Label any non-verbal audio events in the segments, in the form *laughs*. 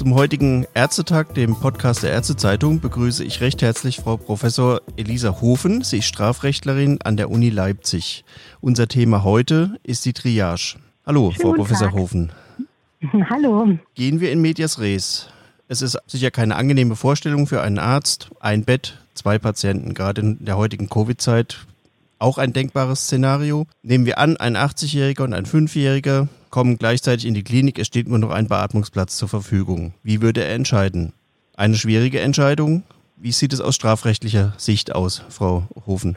Zum heutigen Ärztetag, dem Podcast der Ärztezeitung, begrüße ich recht herzlich Frau Professor Elisa Hofen. Sie ist Strafrechtlerin an der Uni Leipzig. Unser Thema heute ist die Triage. Hallo, Schönen Frau Professor Tag. Hofen. *laughs* Hallo. Gehen wir in Medias Res. Es ist sicher keine angenehme Vorstellung für einen Arzt. Ein Bett, zwei Patienten, gerade in der heutigen Covid-Zeit. Auch ein denkbares Szenario. Nehmen wir an, ein 80-Jähriger und ein 5-Jähriger kommen gleichzeitig in die Klinik, es steht nur noch ein Beatmungsplatz zur Verfügung. Wie würde er entscheiden? Eine schwierige Entscheidung. Wie sieht es aus strafrechtlicher Sicht aus, Frau Hofen?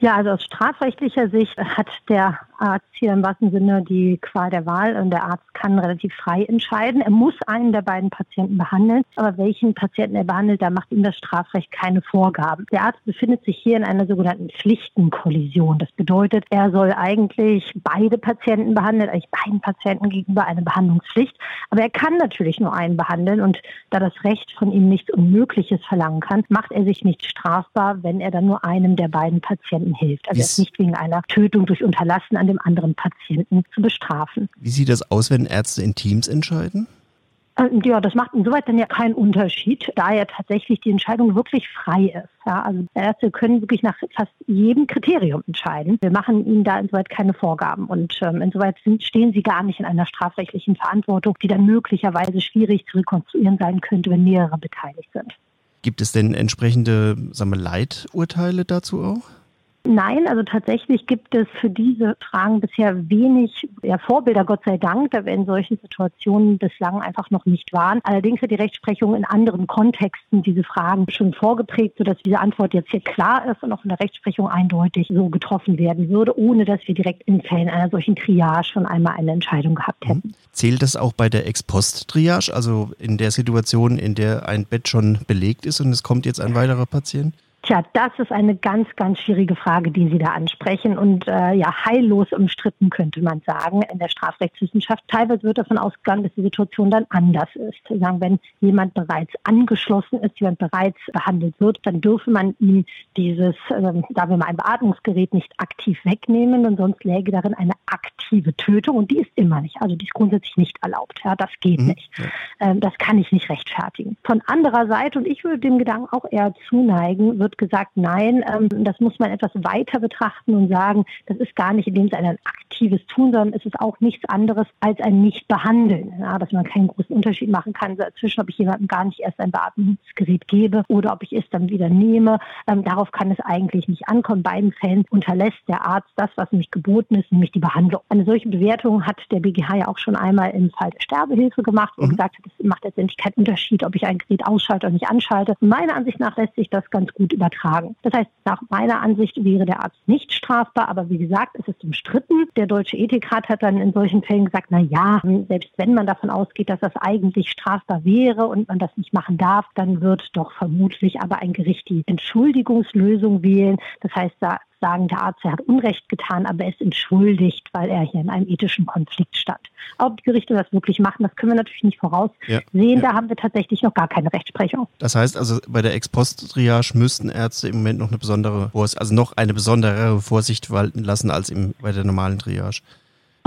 Ja, also aus strafrechtlicher Sicht hat der Arzt hier im wahrsten Sinne die Qual der Wahl und der Arzt kann relativ frei entscheiden. Er muss einen der beiden Patienten behandeln, aber welchen Patienten er behandelt, da macht ihm das Strafrecht keine Vorgaben. Der Arzt befindet sich hier in einer sogenannten Pflichtenkollision. Das bedeutet, er soll eigentlich beide Patienten behandeln, eigentlich beiden Patienten gegenüber eine Behandlungspflicht, aber er kann natürlich nur einen behandeln und da das Recht von ihm nichts Unmögliches verlangen kann, macht er sich nicht strafbar, wenn er dann nur einem der beiden Patienten hilft. Also er ist nicht wegen einer Tötung durch Unterlassen an dem anderen Patienten zu bestrafen. Wie sieht das aus, wenn Ärzte in Teams entscheiden? Ähm, ja, das macht insoweit dann ja keinen Unterschied, da ja tatsächlich die Entscheidung wirklich frei ist. Ja, also Ärzte können wirklich nach fast jedem Kriterium entscheiden. Wir machen ihnen da insoweit keine Vorgaben und ähm, insoweit sind, stehen sie gar nicht in einer strafrechtlichen Verantwortung, die dann möglicherweise schwierig zu rekonstruieren sein könnte, wenn mehrere beteiligt sind. Gibt es denn entsprechende sagen wir, Leiturteile dazu auch? Nein, also tatsächlich gibt es für diese Fragen bisher wenig ja, Vorbilder, Gott sei Dank, da wir in solchen Situationen bislang einfach noch nicht waren. Allerdings hat die Rechtsprechung in anderen Kontexten diese Fragen schon vorgeprägt, sodass diese Antwort jetzt hier klar ist und auch in der Rechtsprechung eindeutig so getroffen werden würde, ohne dass wir direkt in Fällen einer solchen Triage schon einmal eine Entscheidung gehabt mhm. hätten. Zählt das auch bei der Ex-Post-Triage, also in der Situation, in der ein Bett schon belegt ist und es kommt jetzt ein weiterer Patient? Tja, das ist eine ganz, ganz schwierige Frage, die Sie da ansprechen und äh, ja heillos umstritten, könnte man sagen, in der Strafrechtswissenschaft. Teilweise wird davon ausgegangen, dass die Situation dann anders ist. Sagen, wenn jemand bereits angeschlossen ist, jemand bereits behandelt wird, dann dürfe man ihm dieses, äh, sagen wir mal, ein Beatmungsgerät nicht aktiv wegnehmen und sonst läge darin eine aktive Tötung und die ist immer nicht, also die ist grundsätzlich nicht erlaubt. Ja, das geht mhm. nicht. Ähm, das kann ich nicht rechtfertigen. Von anderer Seite, und ich würde dem Gedanken auch eher zuneigen, wird gesagt, nein, ähm, das muss man etwas weiter betrachten und sagen, das ist gar nicht in dem Sinne ein aktives Tun, sondern es ist auch nichts anderes als ein Nicht-Behandeln. Ja, dass man keinen großen Unterschied machen kann zwischen, ob ich jemandem gar nicht erst ein Beatmungsgerät gebe oder ob ich es dann wieder nehme. Ähm, darauf kann es eigentlich nicht ankommen. In beiden Fällen unterlässt der Arzt das, was nämlich geboten ist, nämlich die Behandlung. Eine solche Bewertung hat der BGH ja auch schon einmal im Fall der Sterbehilfe gemacht und mhm. gesagt, es macht letztendlich keinen Unterschied, ob ich ein Gerät ausschalte oder nicht anschalte. Meiner Ansicht nach lässt sich das ganz gut übertragen. Das heißt, nach meiner Ansicht wäre der Arzt nicht strafbar, aber wie gesagt, es ist umstritten. Der Deutsche Ethikrat hat dann in solchen Fällen gesagt, na ja, selbst wenn man davon ausgeht, dass das eigentlich strafbar wäre und man das nicht machen darf, dann wird doch vermutlich aber ein Gericht die Entschuldigungslösung wählen. Das heißt, da sagen, der Arzt er hat Unrecht getan, aber er ist entschuldigt, weil er hier in einem ethischen Konflikt stand. Ob die Gerichte das wirklich machen, das können wir natürlich nicht voraussehen. Ja, ja. Da haben wir tatsächlich noch gar keine Rechtsprechung. Das heißt also, bei der Ex-Post-Triage müssten Ärzte im Moment noch eine besondere, also noch eine besondere Vorsicht walten lassen als im, bei der normalen Triage.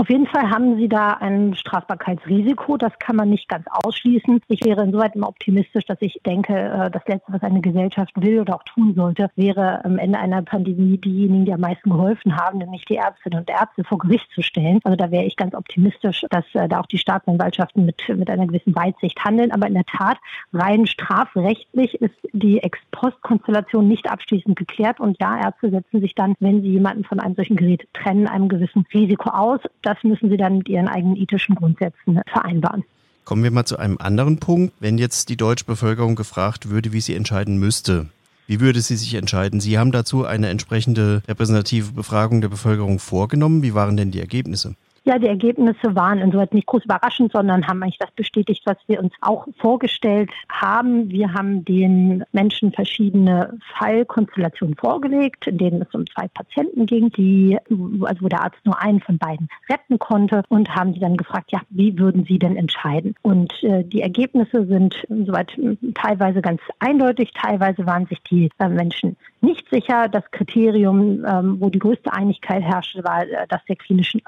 Auf jeden Fall haben Sie da ein Strafbarkeitsrisiko. Das kann man nicht ganz ausschließen. Ich wäre insoweit immer optimistisch, dass ich denke, äh, das Letzte, was eine Gesellschaft will oder auch tun sollte, wäre am Ende einer Pandemie diejenigen, die am meisten geholfen haben, nämlich die Ärztinnen und Ärzte vor Gericht zu stellen. Also da wäre ich ganz optimistisch, dass äh, da auch die Staatsanwaltschaften mit, mit einer gewissen Weitsicht handeln. Aber in der Tat, rein strafrechtlich ist die Ex-Post-Konstellation nicht abschließend geklärt. Und ja, Ärzte setzen sich dann, wenn sie jemanden von einem solchen Gerät trennen, einem gewissen Risiko aus das müssen sie dann mit ihren eigenen ethischen Grundsätzen vereinbaren. Kommen wir mal zu einem anderen Punkt. Wenn jetzt die deutsche Bevölkerung gefragt würde, wie sie entscheiden müsste, wie würde sie sich entscheiden? Sie haben dazu eine entsprechende repräsentative Befragung der Bevölkerung vorgenommen. Wie waren denn die Ergebnisse? Ja, die Ergebnisse waren insoweit nicht groß überraschend, sondern haben eigentlich das bestätigt, was wir uns auch vorgestellt haben. Wir haben den Menschen verschiedene Fallkonstellationen vorgelegt, in denen es um zwei Patienten ging, die, also wo der Arzt nur einen von beiden retten konnte und haben sie dann gefragt, ja, wie würden sie denn entscheiden? Und äh, die Ergebnisse sind insoweit teilweise ganz eindeutig, teilweise waren sich die äh, Menschen nicht sicher. Das Kriterium, ähm, wo die größte Einigkeit herrschte, war äh, das der klinischen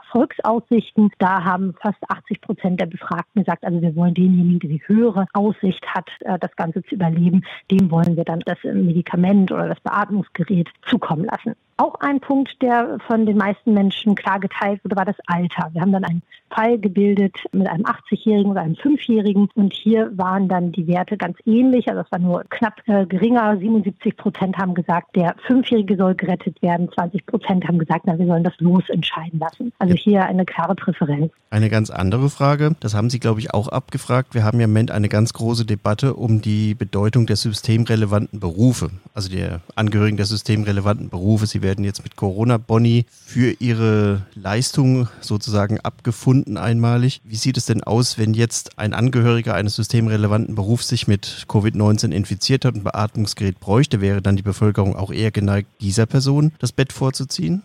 Erfolgsaussichten. Da haben fast 80 Prozent der Befragten gesagt, also wir wollen denjenigen, der die höhere Aussicht hat, äh, das Ganze zu überleben, dem wollen wir dann das Medikament oder das Beatmungsgerät zukommen lassen. Auch ein Punkt, der von den meisten Menschen klar geteilt wurde, war das Alter. Wir haben dann einen Fall gebildet mit einem 80-Jährigen oder einem 5-Jährigen und hier waren dann die Werte ganz ähnlich. Also es war nur knapp äh, geringer. 77 Prozent haben gesagt, der 5-Jährige soll gerettet werden. 20 Prozent haben gesagt, na, wir sollen das Los entscheiden lassen. Also hier eine klare Präferenz. Eine ganz andere Frage, das haben Sie, glaube ich, auch abgefragt. Wir haben ja im Moment eine ganz große Debatte um die Bedeutung der systemrelevanten Berufe, also der Angehörigen der systemrelevanten Berufe. Sie werden jetzt mit Corona-Boni für ihre Leistung sozusagen abgefunden einmalig. Wie sieht es denn aus, wenn jetzt ein Angehöriger eines systemrelevanten Berufs sich mit Covid-19 infiziert hat und ein Beatmungsgerät bräuchte? Wäre dann die Bevölkerung auch eher geneigt, dieser Person das Bett vorzuziehen?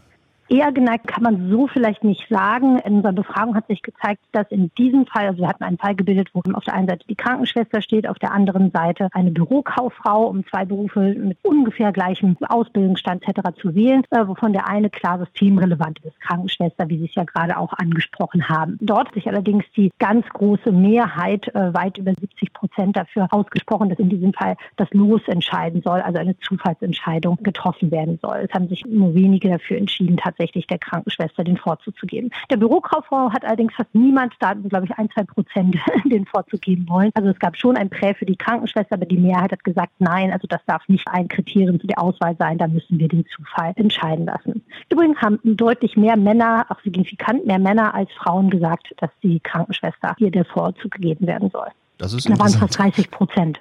Eher geneigt kann man so vielleicht nicht sagen. In unserer Befragung hat sich gezeigt, dass in diesem Fall, also wir hatten einen Fall gebildet, wo auf der einen Seite die Krankenschwester steht, auf der anderen Seite eine Bürokauffrau, um zwei Berufe mit ungefähr gleichem Ausbildungsstand etc. zu wählen, äh, wovon der eine klar systemrelevant ist, Krankenschwester, wie Sie es ja gerade auch angesprochen haben. Dort hat sich allerdings die ganz große Mehrheit, äh, weit über 70 Prozent dafür ausgesprochen, dass in diesem Fall das Los entscheiden soll, also eine Zufallsentscheidung getroffen werden soll. Es haben sich nur wenige dafür entschieden, tatsächlich der Krankenschwester den Vorzug zu geben. Der Bürokauffrau hat allerdings fast niemand, da glaube ich ein, zwei Prozent *laughs* den Vorzug geben wollen. Also es gab schon ein Prä für die Krankenschwester, aber die Mehrheit hat gesagt, nein, also das darf nicht ein Kriterium für die Auswahl sein, da müssen wir den Zufall entscheiden lassen. Übrigens haben deutlich mehr Männer, auch signifikant mehr Männer als Frauen gesagt, dass die Krankenschwester hier der Vorzug gegeben werden soll. Das ist da waren fast 30 Prozent.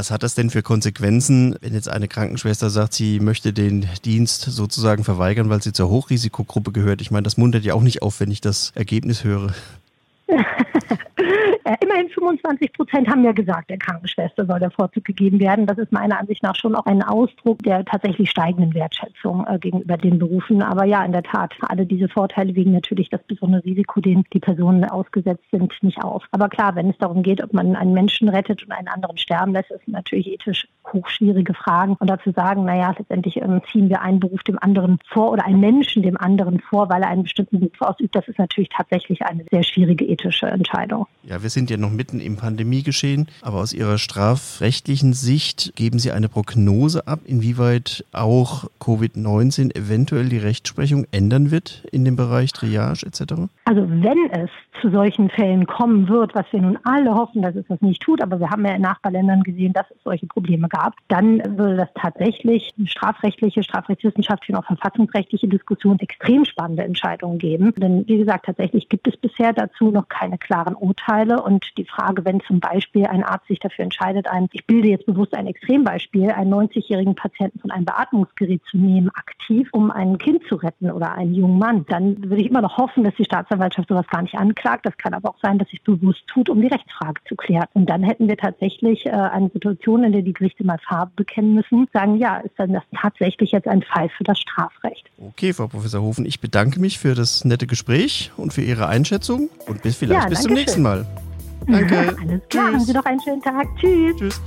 Was hat das denn für Konsequenzen, wenn jetzt eine Krankenschwester sagt, sie möchte den Dienst sozusagen verweigern, weil sie zur Hochrisikogruppe gehört? Ich meine, das muntert ja auch nicht auf, wenn ich das Ergebnis höre. *laughs* Äh, immerhin 25 Prozent haben ja gesagt, der Krankenschwester soll der Vorzug gegeben werden. Das ist meiner Ansicht nach schon auch ein Ausdruck der tatsächlich steigenden Wertschätzung äh, gegenüber den Berufen. Aber ja, in der Tat, alle diese Vorteile wiegen natürlich das besondere Risiko, dem die Personen ausgesetzt sind, nicht auf. Aber klar, wenn es darum geht, ob man einen Menschen rettet und einen anderen sterben lässt, ist natürlich ethisch hochschwierige Fragen. Und dazu sagen, naja, letztendlich ähm, ziehen wir einen Beruf dem anderen vor oder einen Menschen dem anderen vor, weil er einen bestimmten Beruf ausübt, das ist natürlich tatsächlich eine sehr schwierige ethische Entscheidung. Ja, wir sind ja noch mitten im Pandemiegeschehen, aber aus Ihrer strafrechtlichen Sicht geben Sie eine Prognose ab, inwieweit auch Covid-19 eventuell die Rechtsprechung ändern wird in dem Bereich Triage etc.? Also wenn es zu solchen Fällen kommen wird, was wir nun alle hoffen, dass es das nicht tut, aber wir haben ja in Nachbarländern gesehen, dass es solche Probleme gab, dann würde das tatsächlich strafrechtliche, strafrechtswissenschaftliche und auch verfassungsrechtliche Diskussionen extrem spannende Entscheidungen geben. Denn wie gesagt, tatsächlich gibt es bisher dazu noch keine klaren Urteile und die Frage, wenn zum Beispiel ein Arzt sich dafür entscheidet, ein, ich bilde jetzt bewusst ein Extrembeispiel, einen 90-jährigen Patienten von einem Beatmungsgerät zu nehmen, aktiv, um ein Kind zu retten oder einen jungen Mann, dann würde ich immer noch hoffen, dass die Staatsanwaltschaft sowas gar nicht anklagt. Das kann aber auch sein, dass es bewusst tut, um die Rechtsfrage zu klären. Und dann hätten wir tatsächlich äh, eine Situation, in der die Gerichte mal Farbe bekennen müssen, sagen, ja, ist dann das tatsächlich jetzt ein Fall für das Strafrecht. Okay, Frau Professor Hofen, ich bedanke mich für das nette Gespräch und für Ihre Einschätzung und bis vielleicht ja, bis zum nächsten Mal. Danke. *laughs* Alles klar, Tschüss. haben Sie noch einen schönen Tag. Tschüss. Tschüss.